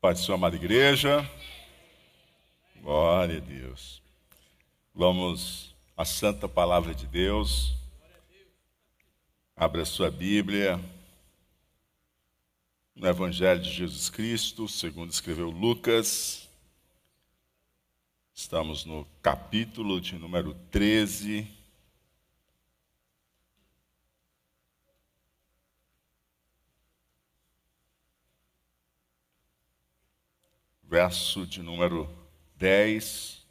Pai de sua amada igreja. Glória a Deus. Vamos à santa palavra de Deus. Abra sua Bíblia. No Evangelho de Jesus Cristo, segundo escreveu Lucas. Estamos no capítulo de número 13. Verso de número 10.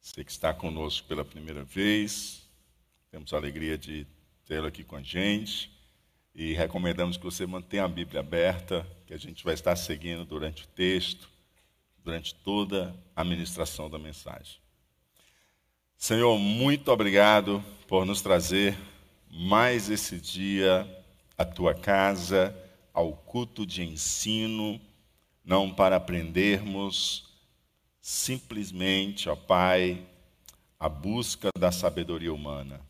Você que está conosco pela primeira vez, temos a alegria de tê-lo aqui com a gente e recomendamos que você mantenha a Bíblia aberta, que a gente vai estar seguindo durante o texto, durante toda a ministração da mensagem. Senhor, muito obrigado por nos trazer mais esse dia à tua casa, ao culto de ensino, não para aprendermos simplesmente, ó Pai, a busca da sabedoria humana.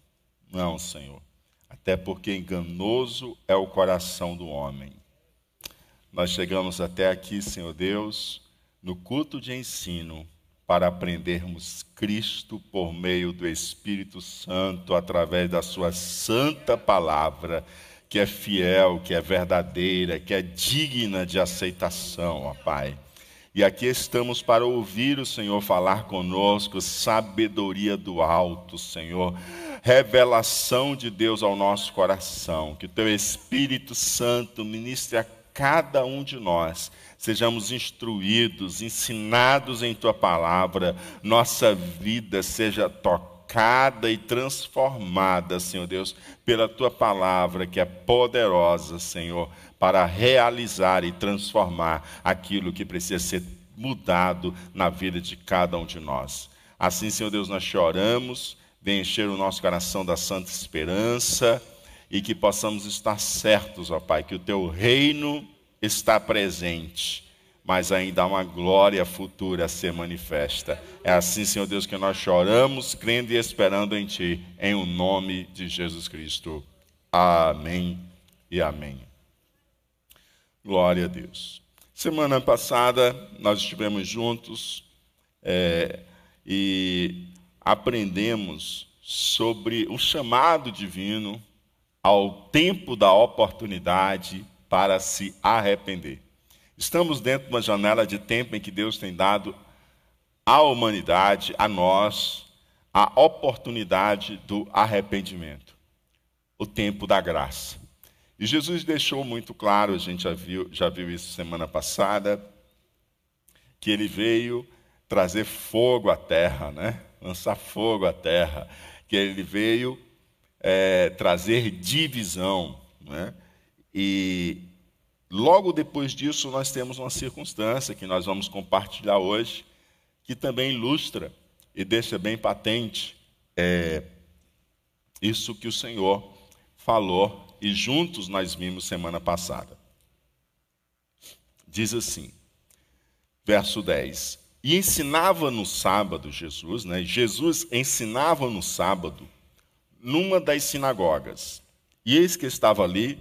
Não, Senhor. Até porque enganoso é o coração do homem. Nós chegamos até aqui, Senhor Deus, no culto de ensino para aprendermos Cristo por meio do Espírito Santo, através da Sua santa palavra, que é fiel, que é verdadeira, que é digna de aceitação, ó Pai. E aqui estamos para ouvir o Senhor falar conosco, sabedoria do alto, Senhor, revelação de Deus ao nosso coração, que o Teu Espírito Santo ministre a cada um de nós. Sejamos instruídos, ensinados em tua palavra, nossa vida seja tocada e transformada, Senhor Deus, pela tua palavra que é poderosa, Senhor, para realizar e transformar aquilo que precisa ser mudado na vida de cada um de nós. Assim, Senhor Deus, nós choramos, vem encher o nosso coração da santa esperança e que possamos estar certos, ó Pai, que o teu reino está presente, mas ainda há uma glória futura a ser manifesta. É assim, Senhor Deus, que nós choramos, crendo e esperando em Ti, em o nome de Jesus Cristo. Amém e amém. Glória a Deus. Semana passada nós estivemos juntos é, e aprendemos sobre o chamado divino ao tempo da oportunidade para se arrepender. Estamos dentro de uma janela de tempo em que Deus tem dado à humanidade, a nós, a oportunidade do arrependimento, o tempo da graça. E Jesus deixou muito claro, a gente já viu, já viu isso semana passada, que ele veio trazer fogo à terra, né? lançar fogo à terra, que ele veio é, trazer divisão. Né? E logo depois disso, nós temos uma circunstância que nós vamos compartilhar hoje, que também ilustra e deixa bem patente é, isso que o Senhor falou e juntos nós vimos semana passada. Diz assim, verso 10: E ensinava no sábado, Jesus, né? Jesus ensinava no sábado, numa das sinagogas. E eis que estava ali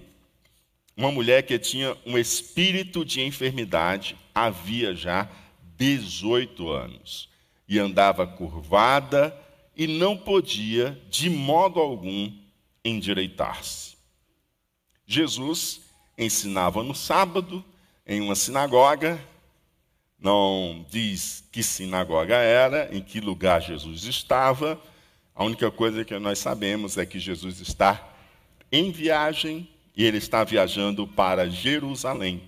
uma mulher que tinha um espírito de enfermidade havia já 18 anos e andava curvada e não podia de modo algum endireitar-se. Jesus ensinava no sábado em uma sinagoga, não diz que sinagoga era, em que lugar Jesus estava. A única coisa que nós sabemos é que Jesus está em viagem e ele está viajando para Jerusalém.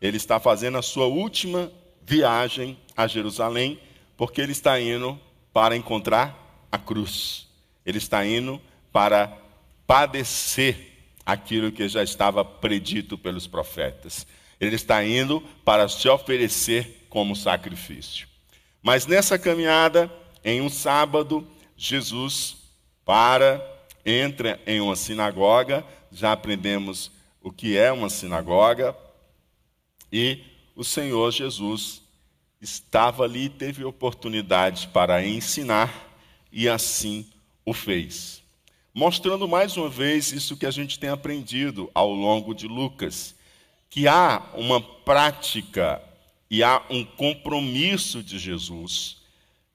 Ele está fazendo a sua última viagem a Jerusalém, porque ele está indo para encontrar a cruz. Ele está indo para padecer aquilo que já estava predito pelos profetas. Ele está indo para se oferecer como sacrifício. Mas nessa caminhada, em um sábado, Jesus para entra em uma sinagoga, já aprendemos o que é uma sinagoga, e o Senhor Jesus estava ali teve oportunidade para ensinar e assim o fez. Mostrando mais uma vez isso que a gente tem aprendido ao longo de Lucas, que há uma prática e há um compromisso de Jesus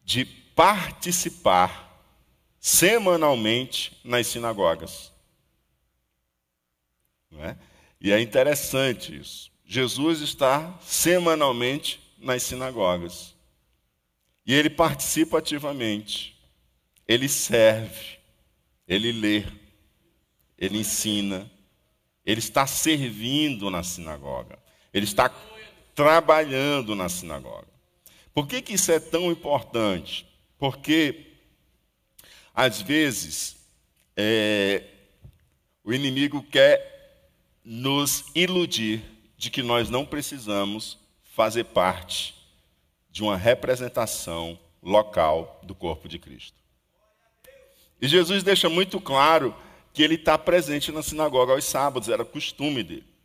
de participar semanalmente nas sinagogas. É? E é interessante isso. Jesus está semanalmente nas sinagogas. E ele participa ativamente. Ele serve. Ele lê. Ele ensina. Ele está servindo na sinagoga. Ele está trabalhando na sinagoga. Por que, que isso é tão importante? Porque, às vezes, é, o inimigo quer nos iludir de que nós não precisamos fazer parte de uma representação local do corpo de Cristo. E Jesus deixa muito claro que ele está presente na sinagoga aos sábados, era costume dele.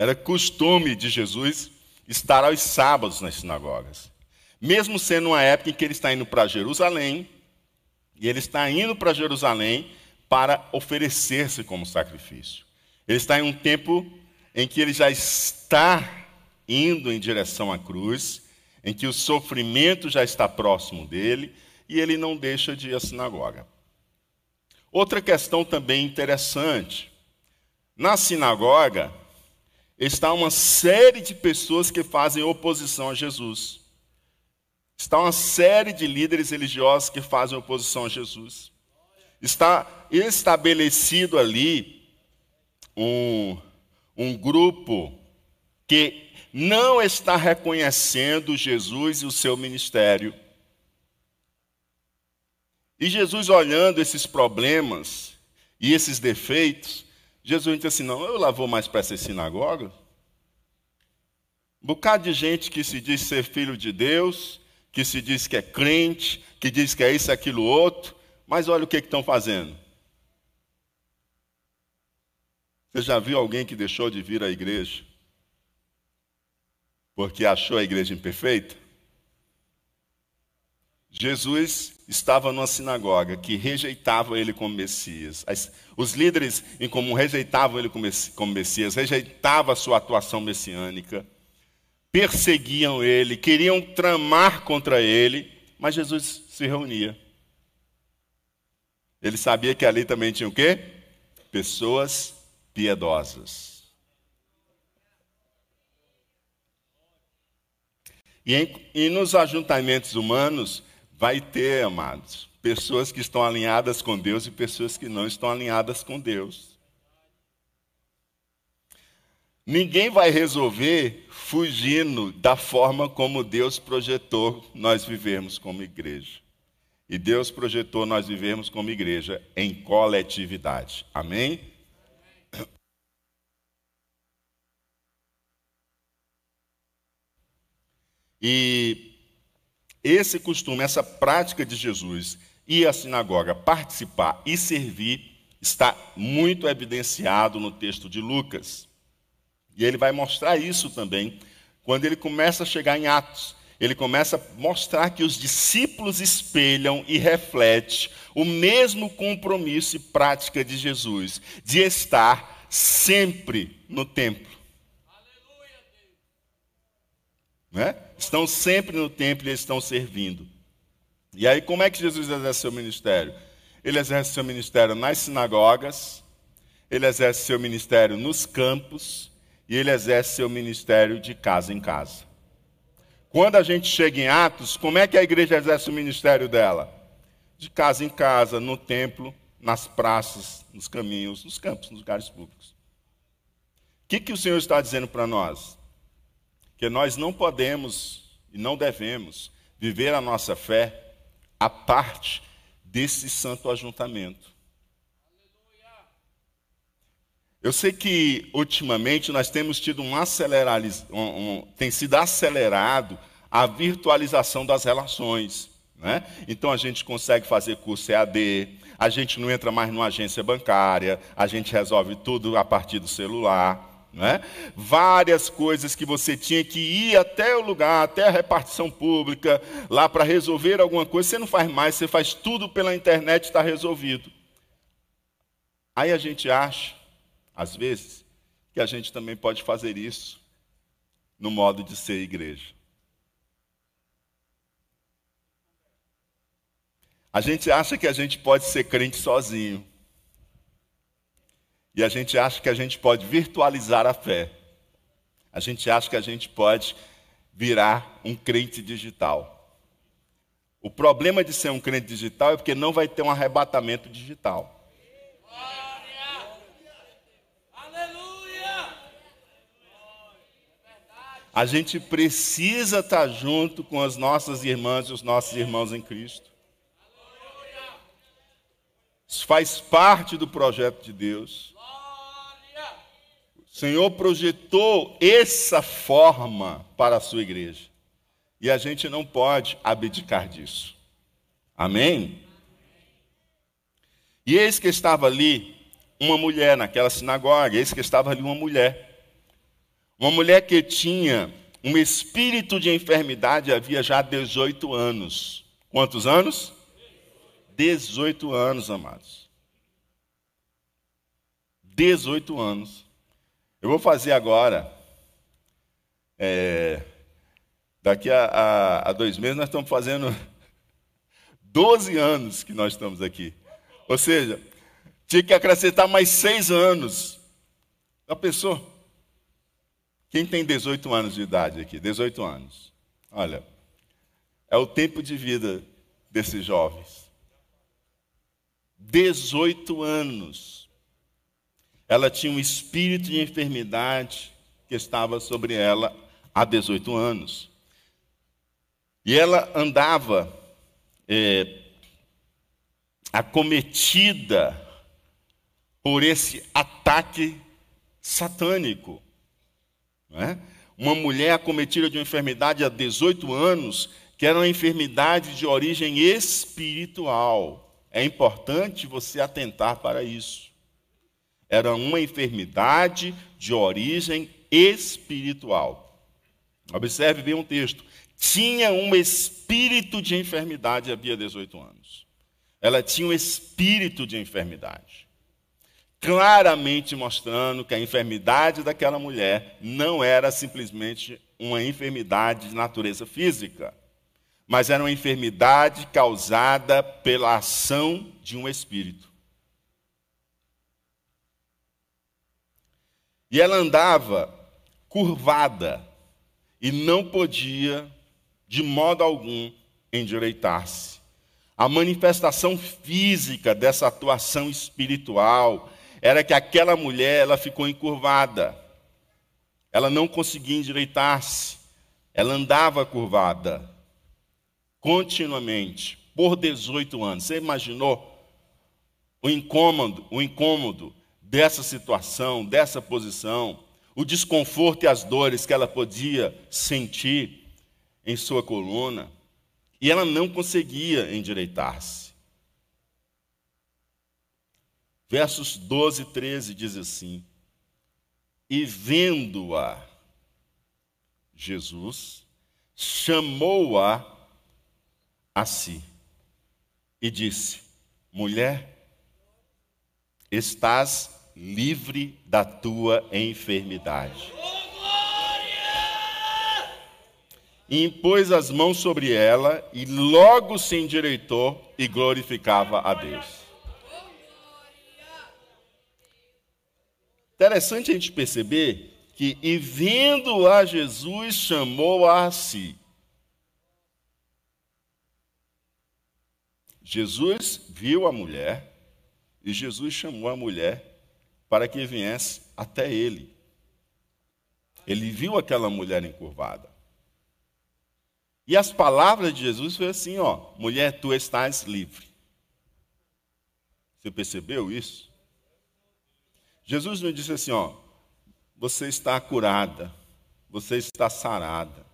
Era costume de Jesus estar aos sábados nas sinagogas. Mesmo sendo uma época em que ele está indo para Jerusalém, e ele está indo para Jerusalém para oferecer-se como sacrifício. Ele está em um tempo em que ele já está indo em direção à cruz, em que o sofrimento já está próximo dele, e ele não deixa de ir à sinagoga. Outra questão também interessante: na sinagoga está uma série de pessoas que fazem oposição a Jesus. Está uma série de líderes religiosos que fazem oposição a Jesus. Está estabelecido ali um, um grupo que não está reconhecendo Jesus e o seu ministério. E Jesus, olhando esses problemas e esses defeitos, Jesus disse assim: Não, eu lá vou mais para essa sinagoga. Um bocado de gente que se diz ser filho de Deus, que se diz que é crente, que diz que é isso, aquilo, outro, mas olha o que estão fazendo. Você já viu alguém que deixou de vir à igreja porque achou a igreja imperfeita? Jesus estava numa sinagoga que rejeitava ele como Messias. Os líderes em comum rejeitavam ele como Messias, rejeitavam a sua atuação messiânica perseguiam ele, queriam tramar contra ele, mas Jesus se reunia. Ele sabia que ali também tinha o quê? Pessoas piedosas. E, em, e nos ajuntamentos humanos vai ter, amados, pessoas que estão alinhadas com Deus e pessoas que não estão alinhadas com Deus. Ninguém vai resolver fugindo da forma como Deus projetou nós vivermos como igreja. E Deus projetou nós vivermos como igreja em coletividade. Amém? E esse costume, essa prática de Jesus ir à sinagoga, participar e servir, está muito evidenciado no texto de Lucas. E ele vai mostrar isso também quando ele começa a chegar em Atos. Ele começa a mostrar que os discípulos espelham e refletem o mesmo compromisso e prática de Jesus, de estar sempre no templo. Né? Estão sempre no templo e estão servindo. E aí, como é que Jesus exerce seu ministério? Ele exerce seu ministério nas sinagogas, ele exerce seu ministério nos campos, e ele exerce seu ministério de casa em casa. Quando a gente chega em Atos, como é que a igreja exerce o ministério dela? De casa em casa, no templo, nas praças, nos caminhos, nos campos, nos lugares públicos. O que, que o Senhor está dizendo para nós? Que nós não podemos e não devemos viver a nossa fé a parte desse santo ajuntamento. Eu sei que ultimamente nós temos tido um acelerar, um, um, tem sido acelerado a virtualização das relações. Né? Então a gente consegue fazer curso EAD, a gente não entra mais numa agência bancária, a gente resolve tudo a partir do celular. Né? Várias coisas que você tinha que ir até o lugar, até a repartição pública, lá para resolver alguma coisa, você não faz mais, você faz tudo pela internet está resolvido. Aí a gente acha, às vezes, que a gente também pode fazer isso no modo de ser igreja. A gente acha que a gente pode ser crente sozinho. E a gente acha que a gente pode virtualizar a fé. A gente acha que a gente pode virar um crente digital. O problema de ser um crente digital é porque não vai ter um arrebatamento digital. A gente precisa estar junto com as nossas irmãs e os nossos irmãos em Cristo. Isso faz parte do projeto de Deus. Senhor projetou essa forma para a sua igreja. E a gente não pode abdicar disso. Amém? E eis que estava ali uma mulher naquela sinagoga, eis que estava ali uma mulher. Uma mulher que tinha um espírito de enfermidade havia já 18 anos. Quantos anos? 18 anos, amados. 18 anos. Eu vou fazer agora. É, daqui a, a, a, dois meses nós estamos fazendo 12 anos que nós estamos aqui. Ou seja, tinha que acrescentar mais seis anos. Já pensou? Quem tem 18 anos de idade aqui? 18 anos. Olha, é o tempo de vida desses jovens. 18 anos. Ela tinha um espírito de enfermidade que estava sobre ela há 18 anos. E ela andava é, acometida por esse ataque satânico. É? Uma mulher acometida de uma enfermidade há 18 anos, que era uma enfermidade de origem espiritual. É importante você atentar para isso. Era uma enfermidade de origem espiritual. Observe bem um texto. Tinha um espírito de enfermidade havia 18 anos. Ela tinha um espírito de enfermidade. Claramente mostrando que a enfermidade daquela mulher não era simplesmente uma enfermidade de natureza física mas era uma enfermidade causada pela ação de um espírito. E ela andava curvada e não podia, de modo algum, endireitar-se. A manifestação física dessa atuação espiritual era que aquela mulher ela ficou encurvada. Ela não conseguia endireitar-se. Ela andava curvada continuamente, por 18 anos. Você imaginou o incômodo, o incômodo dessa situação, dessa posição, o desconforto e as dores que ela podia sentir em sua coluna, e ela não conseguia endireitar-se. Versos 12 e 13 diz assim: E vendo-a, Jesus chamou-a a si e disse: Mulher, estás livre da tua enfermidade. E impôs as mãos sobre ela e logo se endireitou e glorificava a Deus. Interessante a gente perceber que, e vendo a Jesus, chamou-a a si. Jesus viu a mulher e Jesus chamou a mulher para que viesse até ele. Ele viu aquela mulher encurvada. E as palavras de Jesus foi assim, ó, mulher, tu estás livre. Você percebeu isso? Jesus não disse assim, ó, você está curada, você está sarada.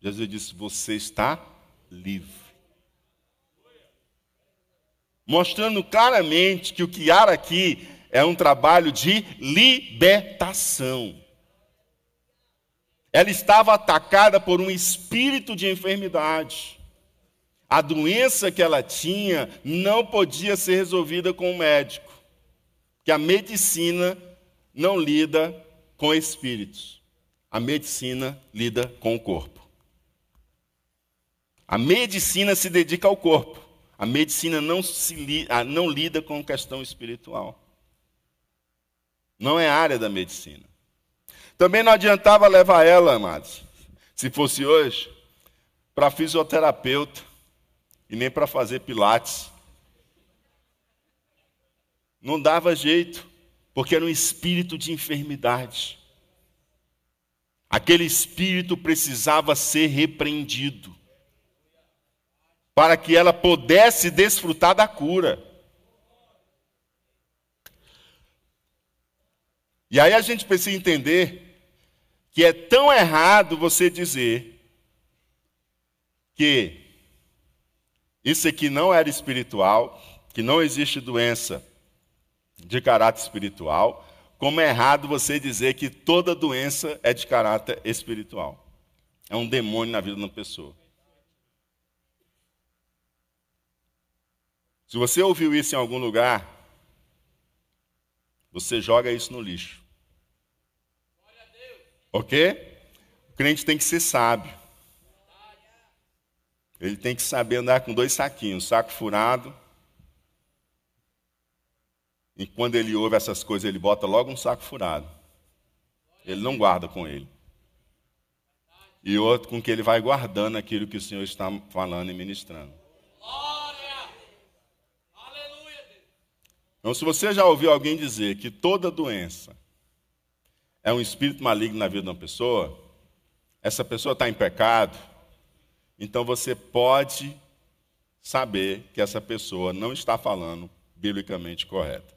Jesus disse, você está livre. mostrando claramente que o que há aqui é um trabalho de libertação. Ela estava atacada por um espírito de enfermidade. A doença que ela tinha não podia ser resolvida com o médico, que a medicina não lida com espíritos. A medicina lida com o corpo. A medicina se dedica ao corpo. A medicina não, se, não lida com questão espiritual. Não é área da medicina. Também não adiantava levar ela, amados, se fosse hoje, para fisioterapeuta e nem para fazer pilates. Não dava jeito, porque era um espírito de enfermidade. Aquele espírito precisava ser repreendido para que ela pudesse desfrutar da cura. E aí a gente precisa entender que é tão errado você dizer que isso aqui não era espiritual, que não existe doença de caráter espiritual, como é errado você dizer que toda doença é de caráter espiritual. É um demônio na vida de uma pessoa. Se você ouviu isso em algum lugar, você joga isso no lixo. Ok? O crente tem que ser sábio. Ele tem que saber andar com dois saquinhos, saco furado. E quando ele ouve essas coisas, ele bota logo um saco furado. Ele não guarda com ele. E outro com que ele vai guardando aquilo que o Senhor está falando e ministrando. Então, se você já ouviu alguém dizer que toda doença é um espírito maligno na vida de uma pessoa, essa pessoa está em pecado, então você pode saber que essa pessoa não está falando biblicamente correto.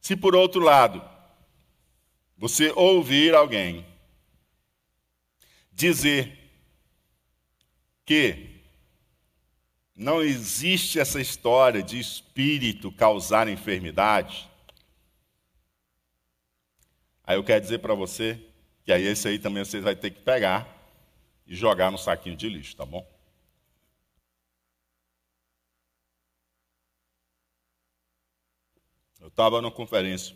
Se por outro lado, você ouvir alguém dizer que não existe essa história de espírito causar enfermidade, aí eu quero dizer para você que aí esse aí também você vai ter que pegar e jogar no saquinho de lixo, tá bom? Eu estava numa conferência,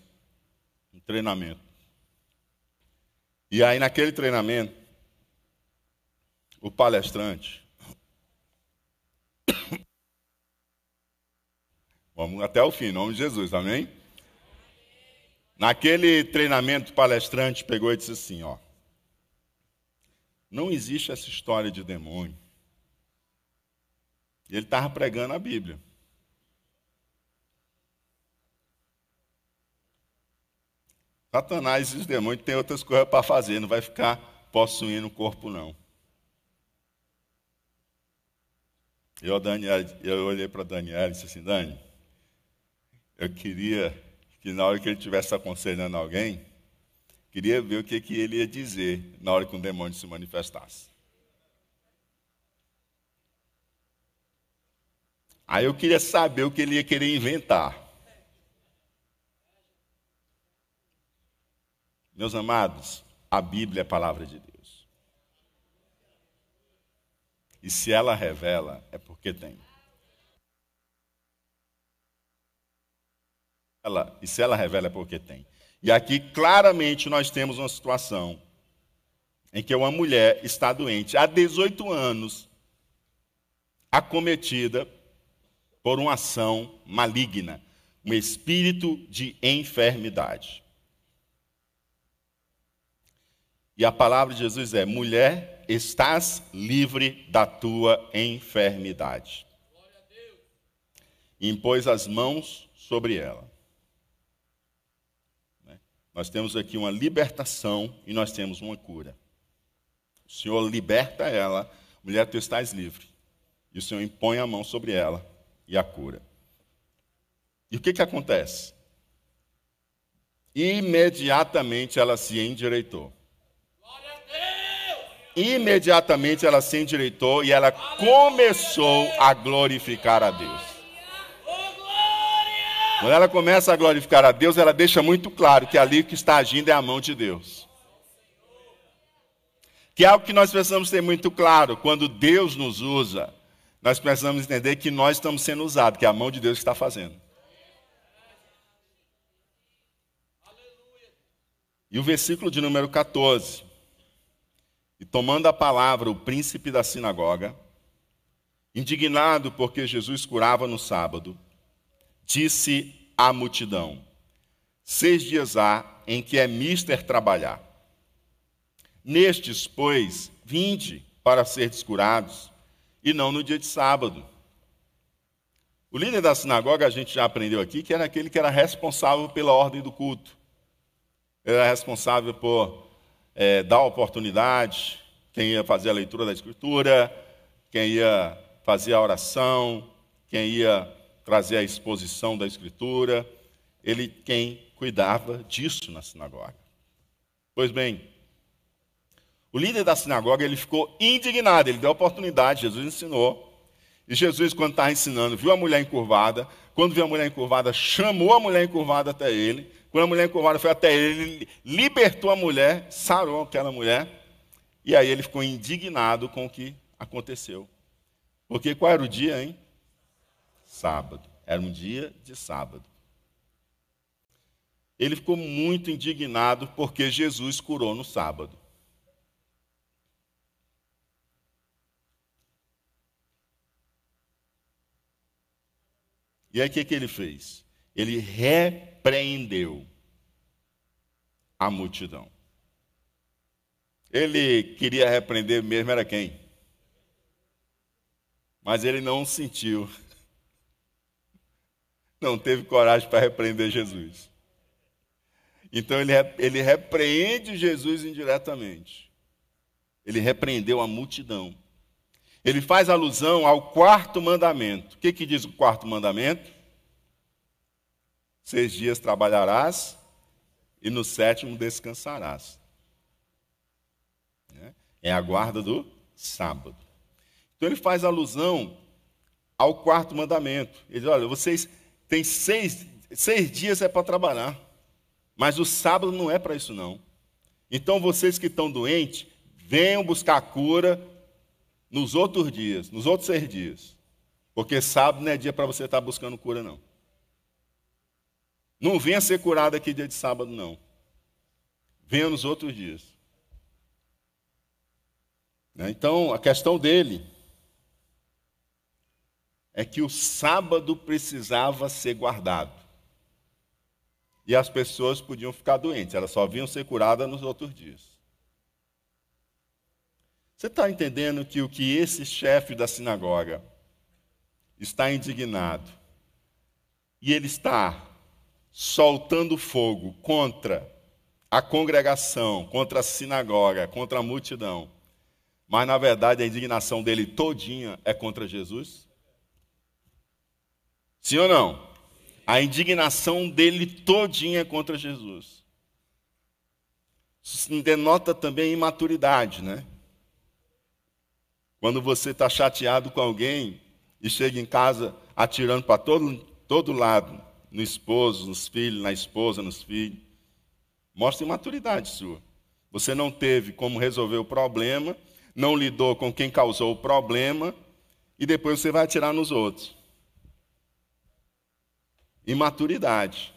um treinamento. E aí naquele treinamento, o palestrante. Vamos até o fim, em nome de Jesus, amém? Naquele treinamento, o palestrante pegou e disse assim: ó, não existe essa história de demônio. Ele estava pregando a Bíblia. Satanás e os demônios têm outras coisas para fazer, não vai ficar possuindo o corpo, não. Eu, Daniel, eu olhei para Daniel e disse assim, Dani, eu queria que na hora que ele estivesse aconselhando alguém, queria ver o que, que ele ia dizer na hora que um demônio se manifestasse. Aí eu queria saber o que ele ia querer inventar. Meus amados, a Bíblia é a palavra de Deus. E se ela revela, é porque tem. Ela, e se ela revela, é porque tem. E aqui claramente nós temos uma situação em que uma mulher está doente há 18 anos, acometida por uma ação maligna, um espírito de enfermidade. E a palavra de Jesus é: mulher, estás livre da tua enfermidade. impôs as mãos sobre ela. Né? Nós temos aqui uma libertação e nós temos uma cura. O Senhor liberta ela, mulher, tu estás livre. E o Senhor impõe a mão sobre ela e a cura. E o que, que acontece? Imediatamente ela se endireitou. Imediatamente ela se endireitou e ela começou a glorificar a Deus. Quando ela começa a glorificar a Deus, ela deixa muito claro que ali que está agindo é a mão de Deus. Que é algo que nós precisamos ter muito claro. Quando Deus nos usa, nós precisamos entender que nós estamos sendo usados, que é a mão de Deus que está fazendo. E o versículo de número 14. E tomando a palavra o príncipe da sinagoga, indignado porque Jesus curava no sábado, disse à multidão: Seis dias há em que é mister trabalhar. Nestes, pois, vinde para ser descurados, e não no dia de sábado. O líder da sinagoga, a gente já aprendeu aqui, que era aquele que era responsável pela ordem do culto. Ele era responsável por é, dar oportunidade, quem ia fazer a leitura da Escritura, quem ia fazer a oração, quem ia trazer a exposição da Escritura, ele quem cuidava disso na sinagoga. Pois bem, o líder da sinagoga ele ficou indignado, ele deu a oportunidade, Jesus ensinou. E Jesus, quando estava ensinando, viu a mulher encurvada. Quando viu a mulher encurvada, chamou a mulher encurvada até ele. Quando a mulher encurvada foi até ele, ele libertou a mulher, sarou aquela mulher. E aí ele ficou indignado com o que aconteceu. Porque qual era o dia, hein? sábado. Era um dia de sábado. Ele ficou muito indignado porque Jesus curou no sábado. E aí o que, que ele fez? Ele repreendeu a multidão. Ele queria repreender mesmo, era quem? Mas ele não sentiu não teve coragem para repreender Jesus. Então ele, ele repreende Jesus indiretamente. Ele repreendeu a multidão. Ele faz alusão ao quarto mandamento. O que, que diz o quarto mandamento? Seis dias trabalharás e no sétimo descansarás. É a guarda do sábado. Então ele faz alusão ao quarto mandamento. Ele diz: olha, vocês tem seis, seis dias é para trabalhar. Mas o sábado não é para isso, não. Então, vocês que estão doentes, venham buscar cura nos outros dias, nos outros seis dias. Porque sábado não é dia para você estar buscando cura, não. Não venha ser curado aqui dia de sábado, não. Venha nos outros dias. Né? Então, a questão dele é que o sábado precisava ser guardado. E as pessoas podiam ficar doentes, elas só vinham ser curadas nos outros dias. Você está entendendo que o que esse chefe da sinagoga está indignado e ele está soltando fogo contra a congregação, contra a sinagoga, contra a multidão, mas na verdade a indignação dele todinha é contra Jesus? Sim ou não? A indignação dele todinha contra Jesus. Isso denota também imaturidade, né? Quando você está chateado com alguém e chega em casa atirando para todo, todo lado, no esposo, nos filhos, na esposa, nos filhos, mostra imaturidade sua. Você não teve como resolver o problema, não lidou com quem causou o problema, e depois você vai atirar nos outros imaturidade.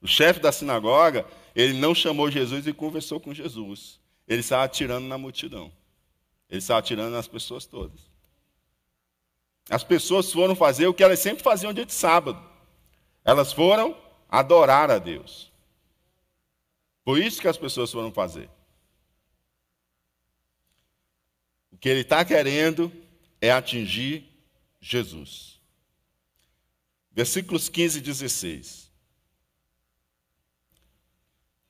O chefe da sinagoga, ele não chamou Jesus e conversou com Jesus. Ele estava atirando na multidão. Ele estava atirando nas pessoas todas. As pessoas foram fazer o que elas sempre faziam dia de sábado. Elas foram adorar a Deus. Foi isso que as pessoas foram fazer. O que ele está querendo é atingir Jesus. Versículos 15 e 16.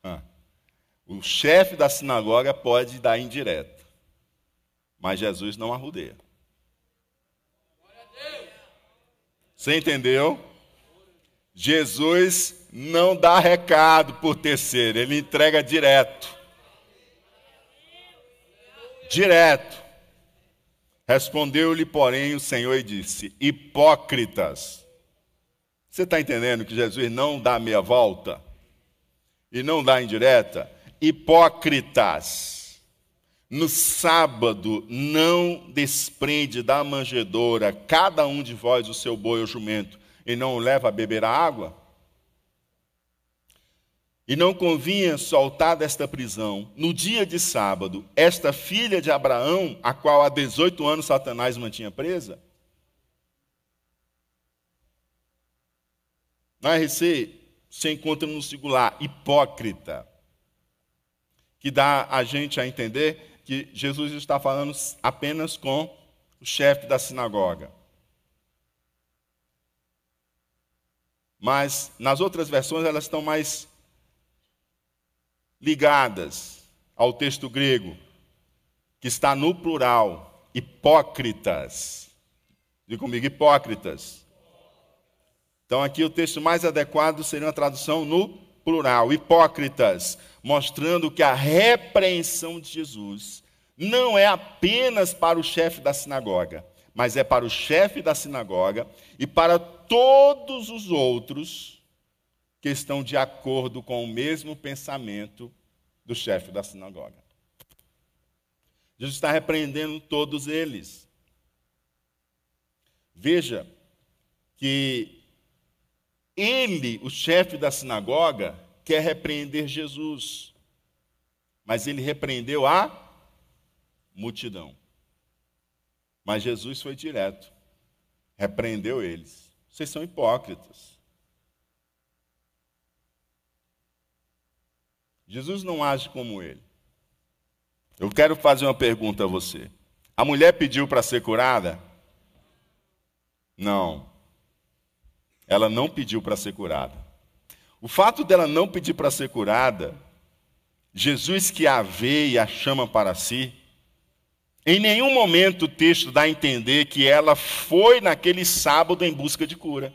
Ah, o chefe da sinagoga pode dar indireta, mas Jesus não arrudeia. Você entendeu? Jesus não dá recado por terceiro, ele entrega direto. Direto. Respondeu-lhe, porém, o Senhor e disse: Hipócritas. Você está entendendo que Jesus não dá meia volta? E não dá indireta? Hipócritas. No sábado não desprende da manjedoura cada um de vós o seu boi ou jumento e não o leva a beber a água? E não convinha soltar desta prisão, no dia de sábado, esta filha de Abraão, a qual há 18 anos Satanás mantinha presa? Na RC, se encontra no singular, hipócrita, que dá a gente a entender que Jesus está falando apenas com o chefe da sinagoga. Mas nas outras versões elas estão mais ligadas ao texto grego, que está no plural, hipócritas. Diga comigo, hipócritas. Então, aqui o texto mais adequado seria uma tradução no plural, hipócritas, mostrando que a repreensão de Jesus não é apenas para o chefe da sinagoga, mas é para o chefe da sinagoga e para todos os outros que estão de acordo com o mesmo pensamento do chefe da sinagoga. Jesus está repreendendo todos eles. Veja que ele, o chefe da sinagoga, quer repreender Jesus, mas ele repreendeu a multidão. Mas Jesus foi direto, repreendeu eles. Vocês são hipócritas. Jesus não age como ele. Eu quero fazer uma pergunta a você. A mulher pediu para ser curada? Não. Ela não pediu para ser curada. O fato dela não pedir para ser curada, Jesus que a vê e a chama para si, em nenhum momento o texto dá a entender que ela foi naquele sábado em busca de cura.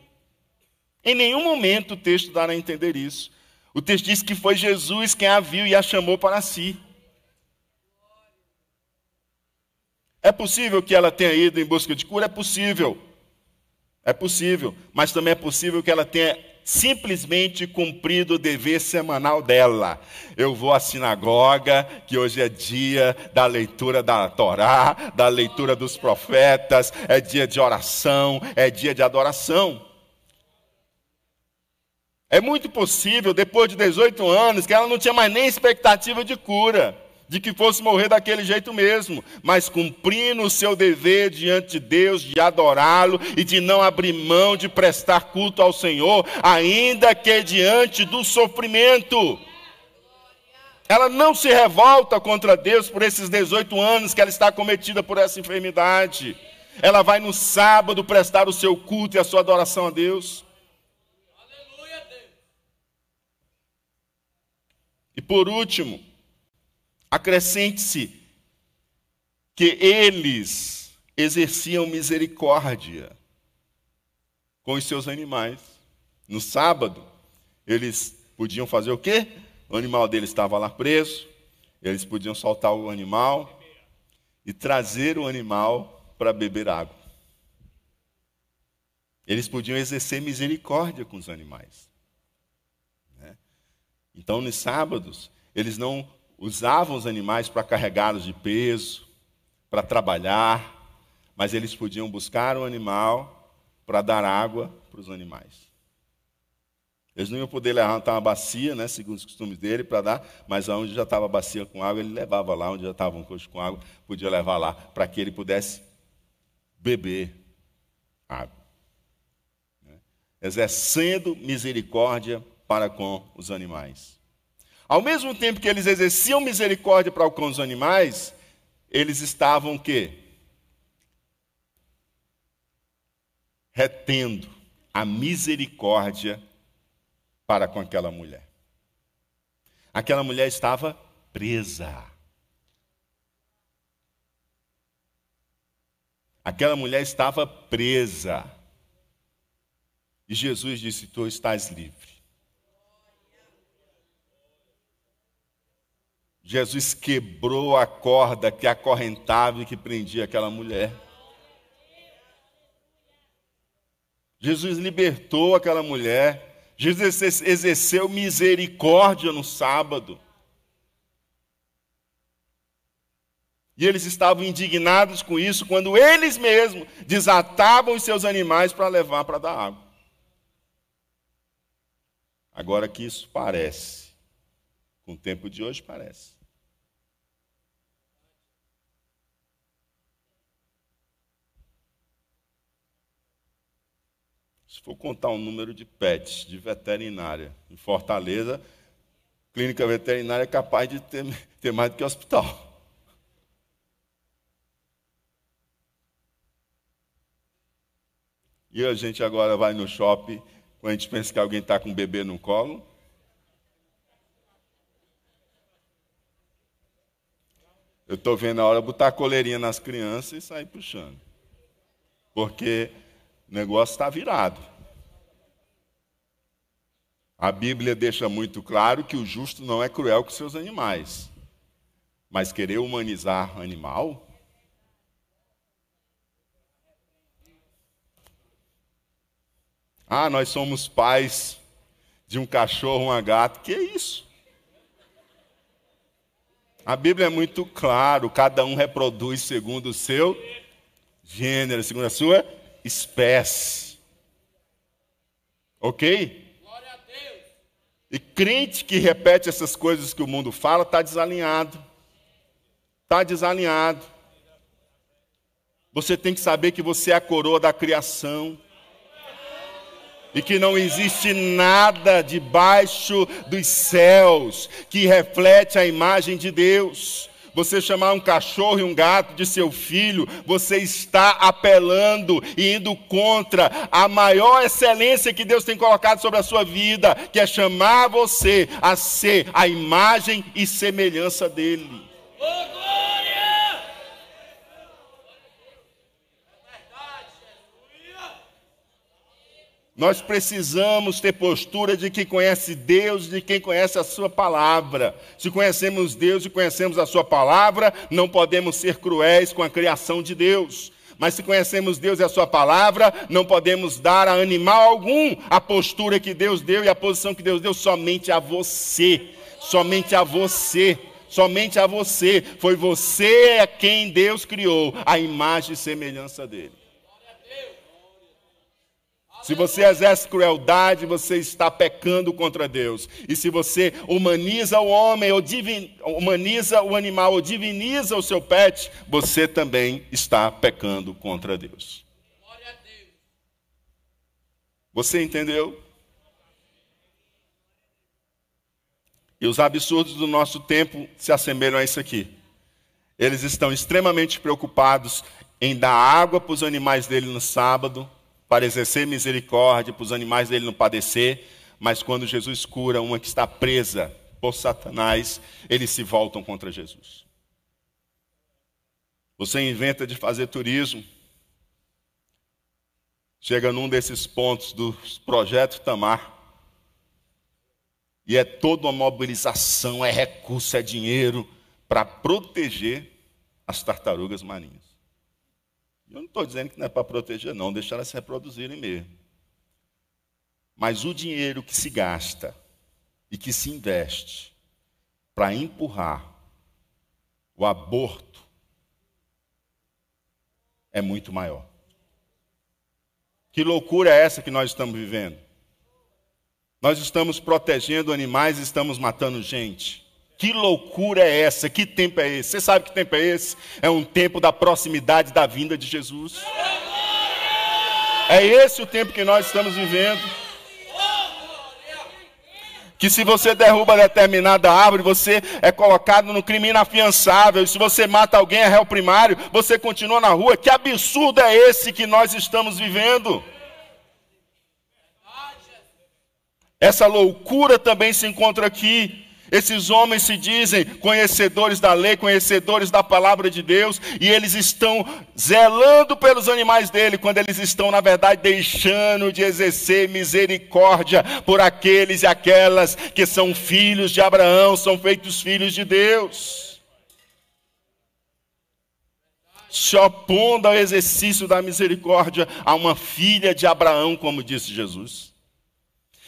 Em nenhum momento o texto dá a entender isso. O texto diz que foi Jesus quem a viu e a chamou para si. É possível que ela tenha ido em busca de cura? É possível. É possível. Mas também é possível que ela tenha simplesmente cumprido o dever semanal dela. Eu vou à sinagoga, que hoje é dia da leitura da Torá, da leitura dos profetas, é dia de oração, é dia de adoração. É muito possível, depois de 18 anos, que ela não tinha mais nem expectativa de cura, de que fosse morrer daquele jeito mesmo, mas cumprindo o seu dever diante de Deus, de adorá-lo e de não abrir mão de prestar culto ao Senhor, ainda que diante do sofrimento. Ela não se revolta contra Deus por esses 18 anos que ela está cometida por essa enfermidade. Ela vai no sábado prestar o seu culto e a sua adoração a Deus. E por último, acrescente-se que eles exerciam misericórdia com os seus animais. No sábado, eles podiam fazer o quê? O animal deles estava lá preso, eles podiam soltar o animal e trazer o animal para beber água. Eles podiam exercer misericórdia com os animais. Então, nos sábados, eles não usavam os animais para carregá-los de peso, para trabalhar, mas eles podiam buscar um animal para dar água para os animais. Eles não iam poder levantar uma bacia, né, segundo os costumes dele, para dar, mas onde já estava a bacia com água, ele levava lá, onde já estava um coxo com água, podia levar lá, para que ele pudesse beber água. Né? Exercendo misericórdia para com os animais. Ao mesmo tempo que eles exerciam misericórdia para com os animais, eles estavam o quê? Retendo a misericórdia para com aquela mulher. Aquela mulher estava presa. Aquela mulher estava presa. E Jesus disse: Tu estás livre. Jesus quebrou a corda que acorrentava e que prendia aquela mulher. Jesus libertou aquela mulher. Jesus exerceu misericórdia no sábado. E eles estavam indignados com isso quando eles mesmos desatavam os seus animais para levar para dar água. Agora que isso parece, com o tempo de hoje parece. For contar o um número de pets de veterinária em Fortaleza, clínica veterinária é capaz de ter, ter mais do que hospital. E a gente agora vai no shopping, quando a gente pensa que alguém está com um bebê no colo. Eu estou vendo a hora de botar a coleirinha nas crianças e sair puxando. Porque o negócio está virado. A Bíblia deixa muito claro que o justo não é cruel com seus animais. Mas querer humanizar animal? Ah, nós somos pais de um cachorro, uma gata. Que é isso? A Bíblia é muito claro, cada um reproduz segundo o seu gênero, segundo a sua espécie. Ok? E crente que repete essas coisas que o mundo fala está desalinhado. Está desalinhado. Você tem que saber que você é a coroa da criação. E que não existe nada debaixo dos céus que reflete a imagem de Deus você chamar um cachorro e um gato de seu filho, você está apelando e indo contra a maior excelência que Deus tem colocado sobre a sua vida, que é chamar você a ser a imagem e semelhança dele. Nós precisamos ter postura de quem conhece Deus, de quem conhece a Sua palavra. Se conhecemos Deus e conhecemos a Sua palavra, não podemos ser cruéis com a criação de Deus. Mas se conhecemos Deus e a Sua palavra, não podemos dar a animal algum a postura que Deus deu e a posição que Deus deu somente a você. Somente a você. Somente a você. Foi você quem Deus criou, a imagem e semelhança dele. Se você exerce crueldade, você está pecando contra Deus. E se você humaniza o homem, ou divin, humaniza o animal, ou diviniza o seu pet, você também está pecando contra Deus. Você entendeu? E os absurdos do nosso tempo se assemelham a isso aqui. Eles estão extremamente preocupados em dar água para os animais dele no sábado, para exercer misericórdia, para os animais dele não padecer, mas quando Jesus cura uma que está presa por Satanás, eles se voltam contra Jesus. Você inventa de fazer turismo, chega num desses pontos do projeto Tamar, e é toda uma mobilização, é recurso, é dinheiro para proteger as tartarugas marinhas. Eu não estou dizendo que não é para proteger, não, deixar elas se reproduzirem mesmo. Mas o dinheiro que se gasta e que se investe para empurrar o aborto é muito maior. Que loucura é essa que nós estamos vivendo? Nós estamos protegendo animais e estamos matando gente. Que loucura é essa? Que tempo é esse? Você sabe que tempo é esse? É um tempo da proximidade da vinda de Jesus. É esse o tempo que nós estamos vivendo. Que se você derruba determinada árvore, você é colocado no crime inafiançável. E se você mata alguém, é réu primário, você continua na rua. Que absurdo é esse que nós estamos vivendo? Essa loucura também se encontra aqui. Esses homens se dizem conhecedores da lei, conhecedores da palavra de Deus, e eles estão zelando pelos animais dele, quando eles estão, na verdade, deixando de exercer misericórdia por aqueles e aquelas que são filhos de Abraão, são feitos filhos de Deus. Se opondo ao exercício da misericórdia a uma filha de Abraão, como disse Jesus.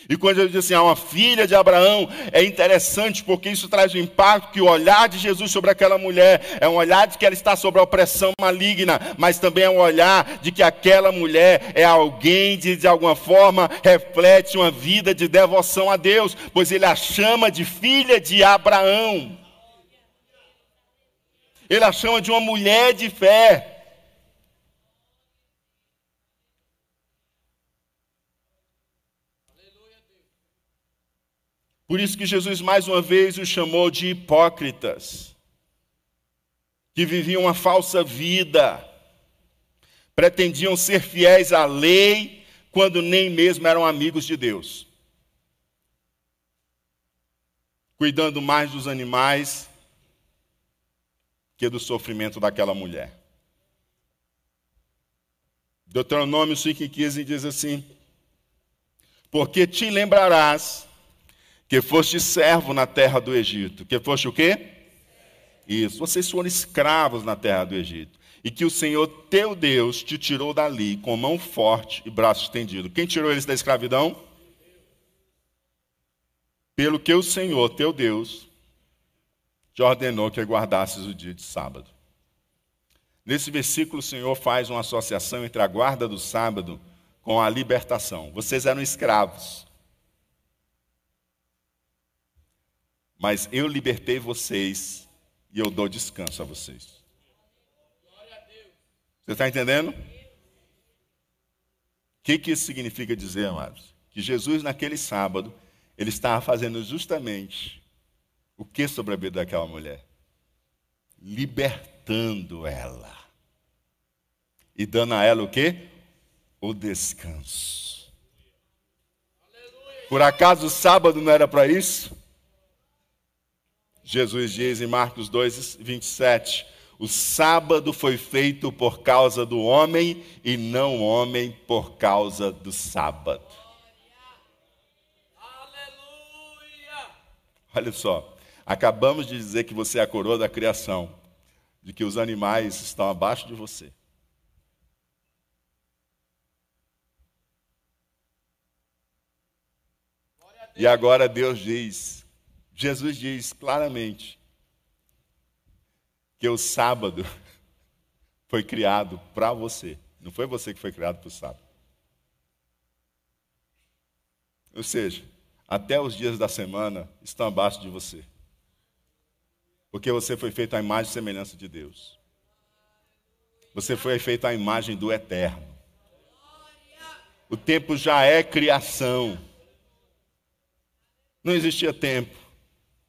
E quando ele diz assim, ah, uma filha de Abraão, é interessante porque isso traz o impacto que o olhar de Jesus sobre aquela mulher é um olhar de que ela está sob a opressão maligna, mas também é um olhar de que aquela mulher é alguém que de alguma forma reflete uma vida de devoção a Deus, pois ele a chama de filha de Abraão. Ele a chama de uma mulher de fé. Por isso que Jesus mais uma vez os chamou de hipócritas, que viviam uma falsa vida, pretendiam ser fiéis à lei, quando nem mesmo eram amigos de Deus, cuidando mais dos animais que do sofrimento daquela mulher. Deuteronômio 5,15 diz assim: Porque te lembrarás que foste servo na terra do Egito. Que foste o quê? Isso, vocês foram escravos na terra do Egito. E que o Senhor teu Deus te tirou dali com mão forte e braço estendido. Quem tirou eles da escravidão? Pelo que o Senhor teu Deus te ordenou que guardasses o dia de sábado. Nesse versículo, o Senhor faz uma associação entre a guarda do sábado com a libertação. Vocês eram escravos. Mas eu libertei vocês e eu dou descanso a vocês. Você está entendendo? O que, que isso significa dizer, amados? Que Jesus, naquele sábado, ele estava fazendo justamente o que sobre a vida daquela mulher? Libertando ela. E dando a ela o que? O descanso. Por acaso o sábado não era para isso? Jesus diz em Marcos 2, 27, o sábado foi feito por causa do homem e não o homem por causa do sábado. Aleluia! Olha só, acabamos de dizer que você é a coroa da criação, de que os animais estão abaixo de você. E agora Deus diz Jesus diz claramente que o sábado foi criado para você. Não foi você que foi criado para o sábado. Ou seja, até os dias da semana estão abaixo de você. Porque você foi feito à imagem e semelhança de Deus. Você foi feito à imagem do eterno. O tempo já é criação. Não existia tempo.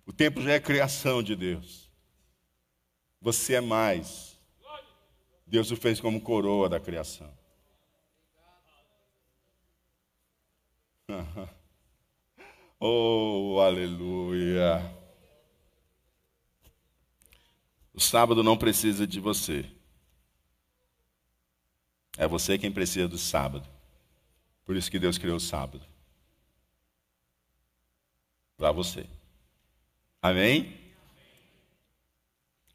O tempo já é criação de Deus. Você é mais. Deus o fez como coroa da criação. oh, aleluia. O sábado não precisa de você. É você quem precisa do sábado. Por isso que Deus criou o sábado. Para você. Amém?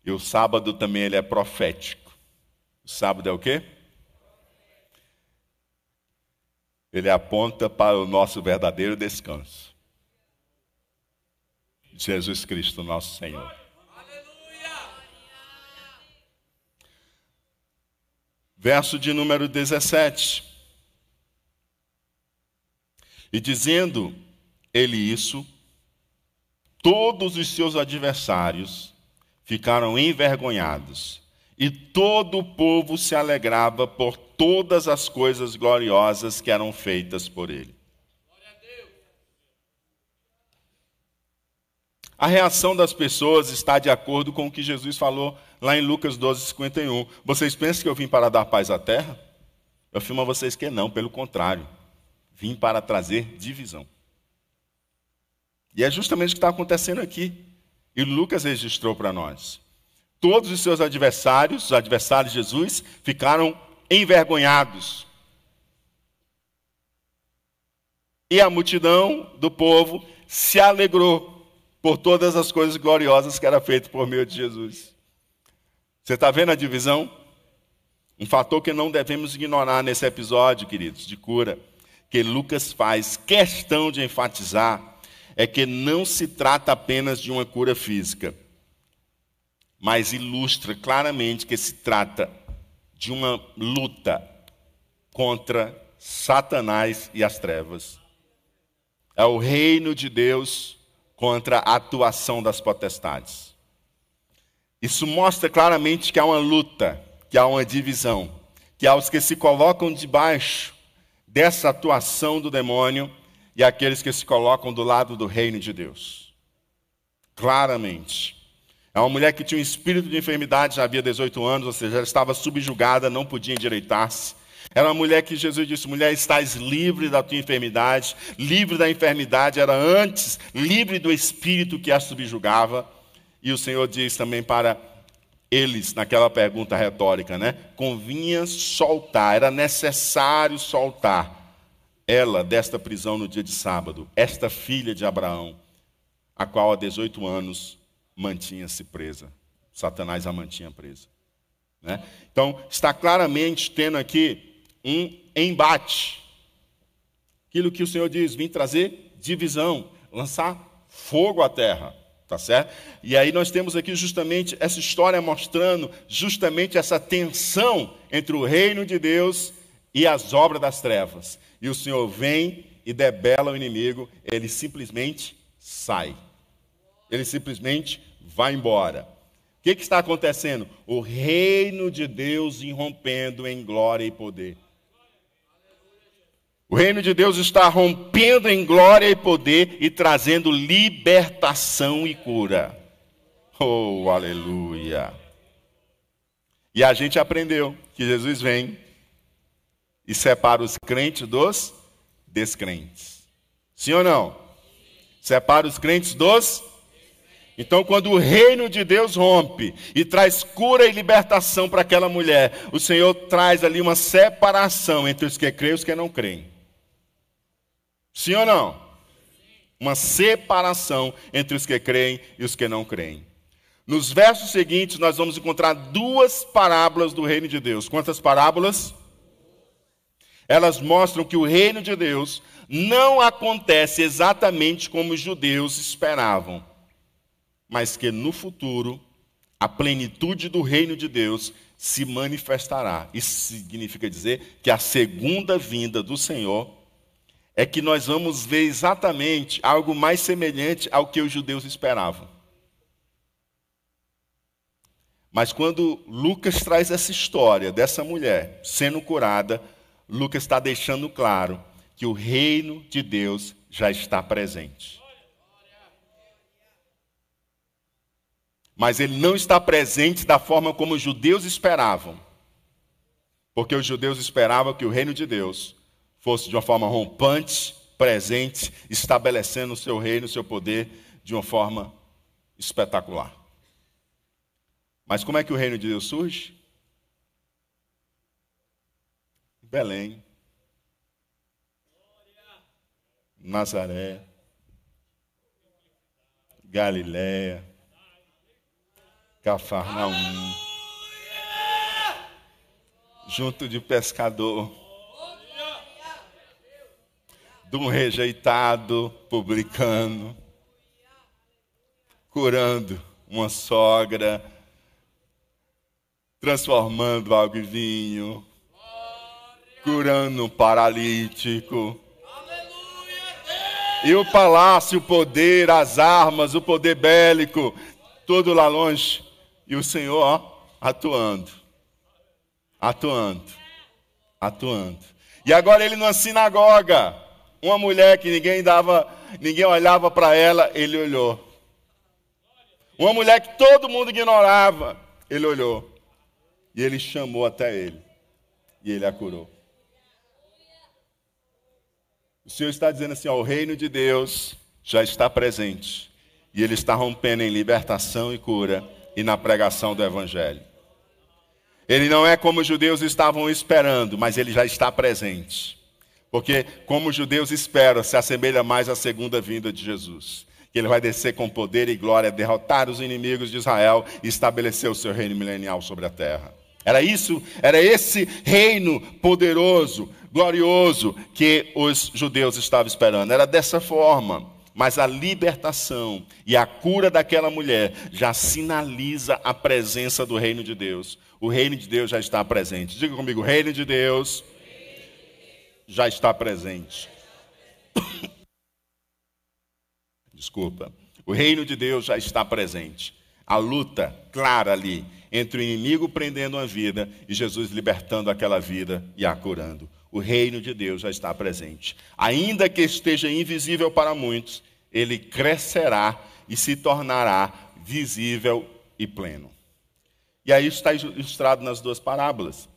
E o sábado também ele é profético. O sábado é o quê? Ele aponta para o nosso verdadeiro descanso. Jesus Cristo, nosso Senhor. Verso de número 17. E dizendo ele isso, todos os seus adversários ficaram envergonhados, e todo o povo se alegrava por todas as coisas gloriosas que eram feitas por ele. A reação das pessoas está de acordo com o que Jesus falou lá em Lucas 12, 51. Vocês pensam que eu vim para dar paz à terra? Eu afirmo a vocês que não, pelo contrário. Vim para trazer divisão. E é justamente o que está acontecendo aqui. E Lucas registrou para nós. Todos os seus adversários, os adversários de Jesus, ficaram envergonhados. E a multidão do povo se alegrou por todas as coisas gloriosas que era feito por meio de Jesus. Você está vendo a divisão? Um fator que não devemos ignorar nesse episódio, queridos, de cura, que Lucas faz questão de enfatizar, é que não se trata apenas de uma cura física mas ilustra claramente que se trata de uma luta contra Satanás e as trevas. É o reino de Deus contra a atuação das potestades. Isso mostra claramente que há uma luta, que há uma divisão, que há os que se colocam debaixo dessa atuação do demônio e aqueles que se colocam do lado do reino de Deus. Claramente. É uma mulher que tinha um espírito de enfermidade, já havia 18 anos, ou seja, ela estava subjugada, não podia endireitar-se. Era uma mulher que Jesus disse: mulher, estás livre da tua enfermidade, livre da enfermidade, era antes livre do espírito que a subjugava. E o Senhor diz também para eles, naquela pergunta retórica, né? Convinha soltar, era necessário soltar ela desta prisão no dia de sábado, esta filha de Abraão, a qual há 18 anos mantinha-se presa. Satanás a mantinha presa. Né? Então, está claramente tendo aqui um embate. Aquilo que o Senhor diz, vim trazer divisão, lançar fogo à terra. Tá certo? E aí nós temos aqui justamente essa história mostrando justamente essa tensão entre o reino de Deus e as obras das trevas. E o Senhor vem e debela o inimigo, ele simplesmente sai ele simplesmente vai embora. O que, que está acontecendo? O reino de Deus irrompendo em glória e poder. O reino de Deus está rompendo em glória e poder e trazendo libertação e cura. Oh, aleluia! E a gente aprendeu que Jesus vem e separa os crentes dos descrentes. Sim ou não? Separa os crentes dos então, quando o reino de Deus rompe e traz cura e libertação para aquela mulher, o Senhor traz ali uma separação entre os que creem e os que não creem. Sim ou não? Uma separação entre os que creem e os que não creem. Nos versos seguintes, nós vamos encontrar duas parábolas do reino de Deus. Quantas parábolas? Elas mostram que o reino de Deus não acontece exatamente como os judeus esperavam mas que no futuro a plenitude do reino de Deus se manifestará. Isso significa dizer que a segunda vinda do Senhor é que nós vamos ver exatamente algo mais semelhante ao que os judeus esperavam. Mas quando Lucas traz essa história dessa mulher sendo curada, Lucas está deixando claro que o reino de Deus já está presente. mas ele não está presente da forma como os judeus esperavam. Porque os judeus esperavam que o reino de Deus fosse de uma forma rompante, presente, estabelecendo o seu reino, o seu poder de uma forma espetacular. Mas como é que o reino de Deus surge? Belém, Nazaré, Galiléia, Cafarnaum, junto de pescador, de um rejeitado publicano, curando uma sogra, transformando algo em vinho, curando um paralítico. E o palácio, o poder, as armas, o poder bélico, todo lá longe. E o Senhor ó, atuando, atuando, atuando. E agora ele numa sinagoga, uma mulher que ninguém dava, ninguém olhava para ela, ele olhou. Uma mulher que todo mundo ignorava, ele olhou. E ele chamou até ele. E ele a curou. O Senhor está dizendo assim: ó, o reino de Deus já está presente. E ele está rompendo em libertação e cura e na pregação do Evangelho. Ele não é como os judeus estavam esperando, mas ele já está presente. Porque, como os judeus esperam, se assemelha mais à segunda vinda de Jesus. Que ele vai descer com poder e glória, derrotar os inimigos de Israel e estabelecer o seu reino milenial sobre a terra. Era isso, era esse reino poderoso, glorioso que os judeus estavam esperando. Era dessa forma. Mas a libertação e a cura daquela mulher já sinaliza a presença do reino de Deus. O reino de Deus já está presente. Diga comigo, reino de Deus já está presente. Desculpa. O reino de Deus já está presente. A luta clara ali entre o inimigo prendendo uma vida e Jesus libertando aquela vida e a curando. O reino de Deus já está presente. Ainda que esteja invisível para muitos, ele crescerá e se tornará visível e pleno. E aí está ilustrado nas duas parábolas.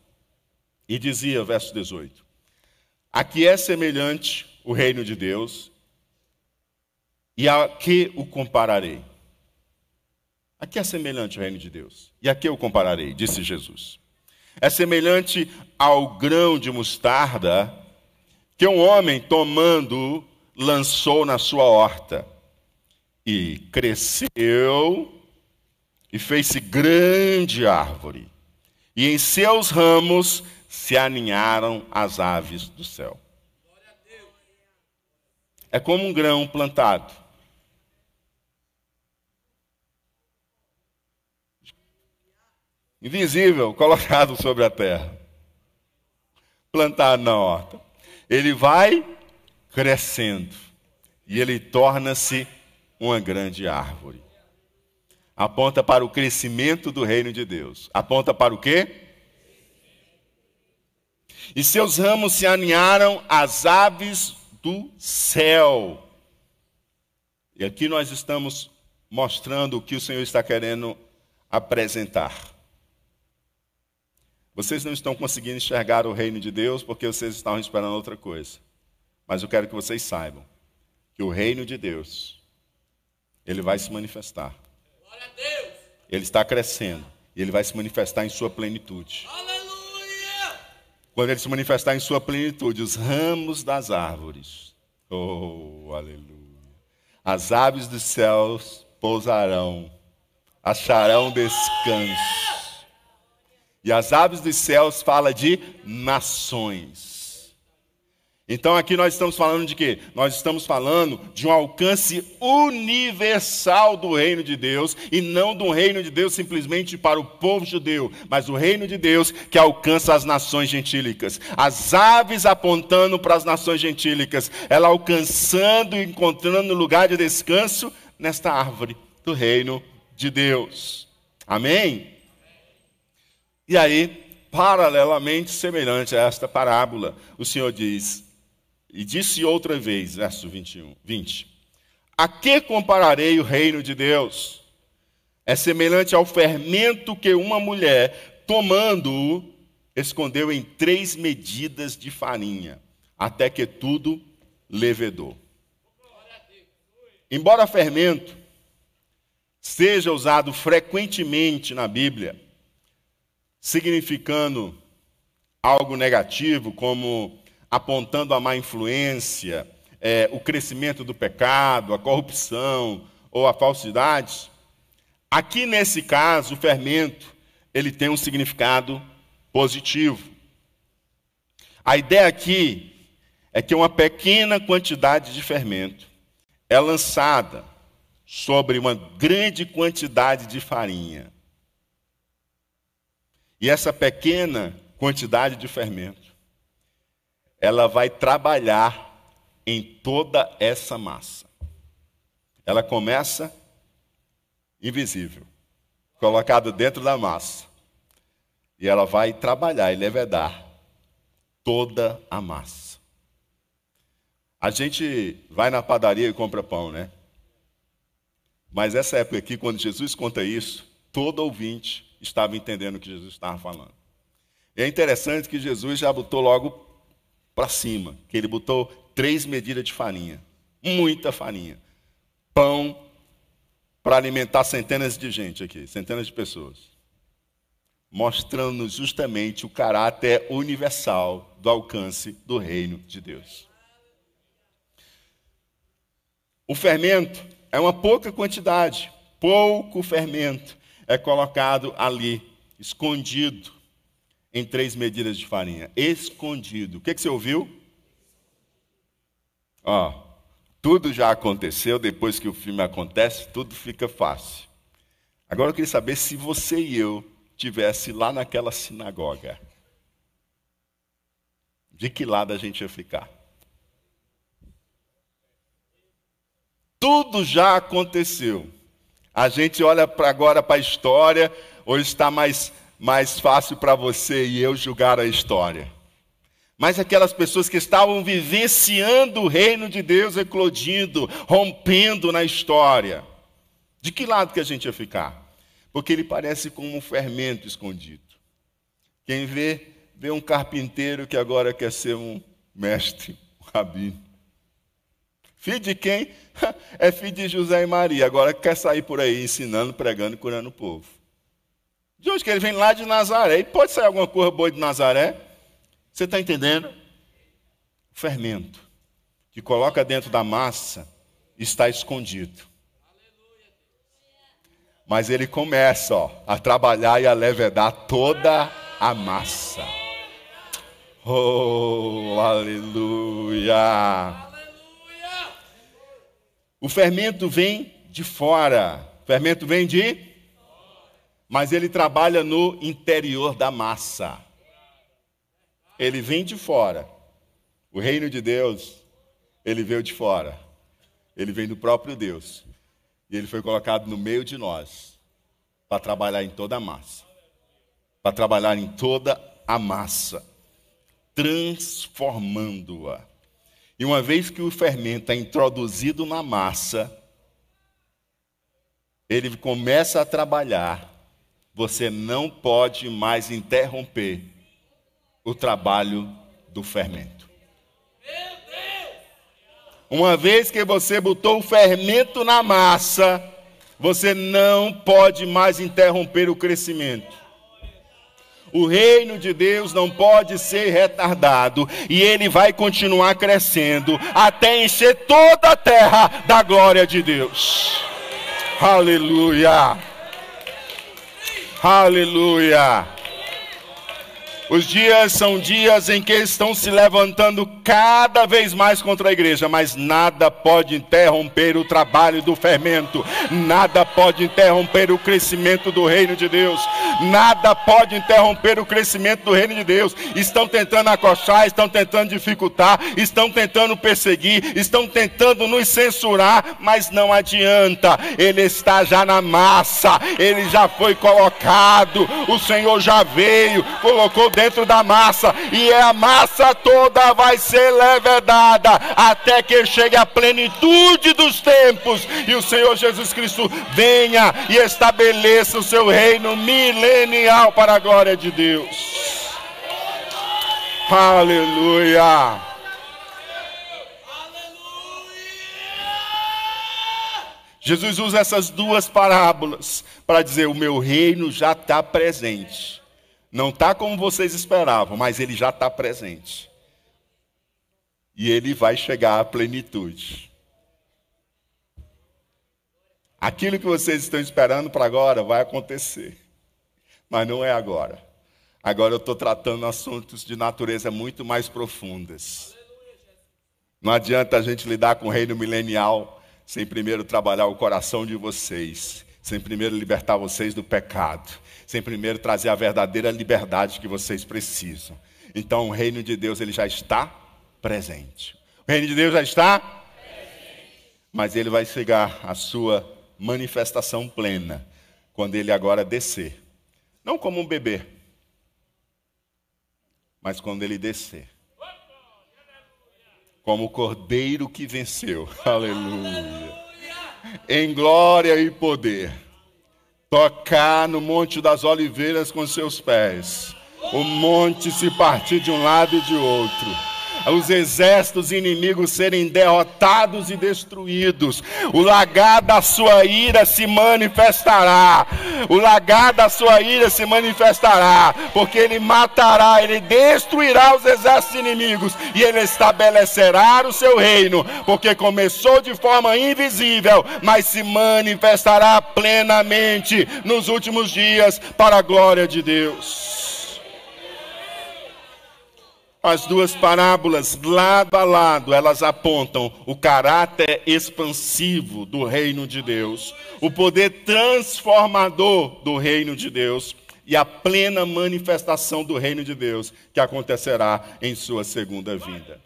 E dizia, verso 18: a que é semelhante o reino de Deus e a que o compararei? A que é semelhante o reino de Deus? E a que eu compararei? Disse Jesus. É semelhante ao grão de mostarda que um homem tomando lançou na sua horta e cresceu e fez-se grande árvore. E em seus ramos se aninharam as aves do céu. É como um grão plantado. Invisível, colocado sobre a terra. Plantado na horta. Ele vai crescendo e ele torna-se uma grande árvore. Aponta para o crescimento do reino de Deus. Aponta para o quê? e seus ramos se aninharam às aves do céu. E aqui nós estamos mostrando o que o Senhor está querendo apresentar. Vocês não estão conseguindo enxergar o reino de Deus porque vocês estavam esperando outra coisa. Mas eu quero que vocês saibam que o reino de Deus, ele vai se manifestar. Ele está crescendo e ele vai se manifestar em sua plenitude. Aleluia quando ele se manifestar em sua plenitude, os ramos das árvores. Oh, aleluia. As aves dos céus pousarão, acharão descanso. E as aves dos céus fala de nações. Então aqui nós estamos falando de quê? Nós estamos falando de um alcance universal do reino de Deus e não do reino de Deus simplesmente para o povo judeu, mas o reino de Deus que alcança as nações gentílicas. As aves apontando para as nações gentílicas, ela alcançando e encontrando lugar de descanso nesta árvore do reino de Deus. Amém? E aí, paralelamente semelhante a esta parábola, o Senhor diz: e disse outra vez, verso 21, 20: A que compararei o reino de Deus? É semelhante ao fermento que uma mulher, tomando-o, escondeu em três medidas de farinha, até que tudo levedou. Embora fermento seja usado frequentemente na Bíblia, significando algo negativo, como apontando a má influência, é, o crescimento do pecado, a corrupção ou a falsidade. Aqui nesse caso, o fermento, ele tem um significado positivo. A ideia aqui é que uma pequena quantidade de fermento é lançada sobre uma grande quantidade de farinha. E essa pequena quantidade de fermento ela vai trabalhar em toda essa massa. Ela começa invisível, colocada dentro da massa. E ela vai trabalhar e levedar toda a massa. A gente vai na padaria e compra pão, né? Mas essa época aqui, quando Jesus conta isso, todo ouvinte estava entendendo o que Jesus estava falando. E é interessante que Jesus já botou logo para cima, que ele botou três medidas de farinha, muita farinha. pão para alimentar centenas de gente aqui, centenas de pessoas. Mostrando justamente o caráter universal do alcance do reino de Deus. O fermento é uma pouca quantidade, pouco fermento é colocado ali, escondido em três medidas de farinha. Escondido. O que, que você ouviu? Ó, tudo já aconteceu, depois que o filme acontece, tudo fica fácil. Agora eu queria saber se você e eu tivesse lá naquela sinagoga. De que lado a gente ia ficar? Tudo já aconteceu. A gente olha pra agora para a história, ou está mais, mais fácil para você e eu julgar a história. Mas aquelas pessoas que estavam vivenciando o reino de Deus eclodindo, rompendo na história. De que lado que a gente ia ficar? Porque ele parece como um fermento escondido. Quem vê, vê um carpinteiro que agora quer ser um mestre, um rabino. Filho de quem? É filho de José e Maria. Agora quer sair por aí ensinando, pregando e curando o povo. De onde que ele vem? Lá de Nazaré. E pode sair alguma coisa boa de Nazaré? Você está entendendo? Fermento que coloca dentro da massa está escondido. Mas ele começa ó, a trabalhar e a levedar toda a massa. Oh, aleluia! O fermento vem de fora. O fermento vem de. Mas ele trabalha no interior da massa. Ele vem de fora. O reino de Deus, ele veio de fora. Ele vem do próprio Deus. E ele foi colocado no meio de nós para trabalhar em toda a massa. Para trabalhar em toda a massa, transformando-a. E uma vez que o fermento é introduzido na massa, ele começa a trabalhar, você não pode mais interromper o trabalho do fermento. Uma vez que você botou o fermento na massa, você não pode mais interromper o crescimento. O reino de Deus não pode ser retardado e ele vai continuar crescendo até encher toda a terra da glória de Deus. Aleluia! Aleluia! Os dias são dias em que estão se levantando cada vez mais contra a igreja, mas nada pode interromper o trabalho do fermento, nada pode interromper o crescimento do reino de Deus, nada pode interromper o crescimento do reino de Deus. Estão tentando acochar, estão tentando dificultar, estão tentando perseguir, estão tentando nos censurar, mas não adianta, ele está já na massa, ele já foi colocado, o Senhor já veio, colocou dentro da massa, e a massa toda vai ser levedada até que chegue a plenitude dos tempos e o Senhor Jesus Cristo venha e estabeleça o seu reino milenial para a glória de Deus. Aleluia. Jesus usa essas duas parábolas para dizer: o meu reino já está presente. Não está como vocês esperavam, mas ele já está presente. E ele vai chegar à plenitude. Aquilo que vocês estão esperando para agora vai acontecer. Mas não é agora. Agora eu estou tratando assuntos de natureza muito mais profundas. Não adianta a gente lidar com o reino milenial sem primeiro trabalhar o coração de vocês, sem primeiro libertar vocês do pecado sem primeiro trazer a verdadeira liberdade que vocês precisam. Então o reino de Deus ele já está presente. O reino de Deus já está presente. Mas ele vai chegar à sua manifestação plena quando ele agora descer. Não como um bebê, mas quando ele descer. Como o cordeiro que venceu. Aleluia. Em glória e poder tocar no Monte das Oliveiras com seus pés, o monte se partir de um lado e de outro. Os exércitos inimigos serem derrotados e destruídos. O lagar da sua ira se manifestará. O lagar da sua ira se manifestará, porque ele matará, ele destruirá os exércitos inimigos e ele estabelecerá o seu reino, porque começou de forma invisível, mas se manifestará plenamente nos últimos dias para a glória de Deus. As duas parábolas, lado a lado, elas apontam o caráter expansivo do reino de Deus, o poder transformador do reino de Deus e a plena manifestação do reino de Deus que acontecerá em sua segunda vinda.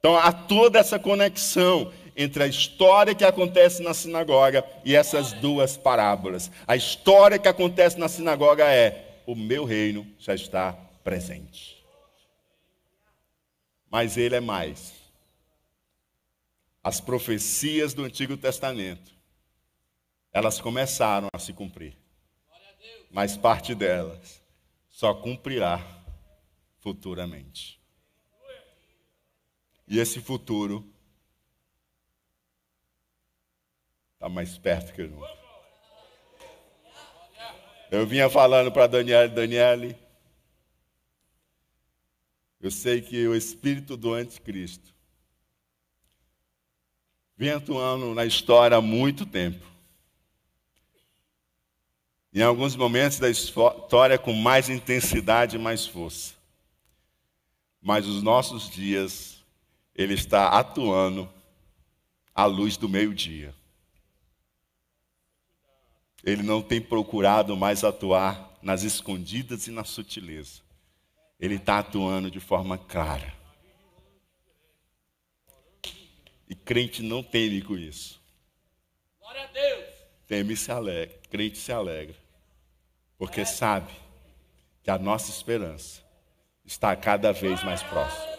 Então há toda essa conexão entre a história que acontece na sinagoga e essas duas parábolas. A história que acontece na sinagoga é: o meu reino já está presente mas ele é mais. As profecias do Antigo Testamento, elas começaram a se cumprir. Mas parte delas só cumprirá futuramente. E esse futuro está mais perto que nunca. Eu vinha falando para Daniela, Daniele, eu sei que o espírito do anticristo vem atuando na história há muito tempo. Em alguns momentos da história com mais intensidade e mais força. Mas os nossos dias, ele está atuando à luz do meio-dia. Ele não tem procurado mais atuar nas escondidas e na sutileza. Ele está atuando de forma clara. E crente não teme com isso. Glória a Deus. Teme e se alegra. Crente se alegra. Porque sabe que a nossa esperança está cada vez mais próxima.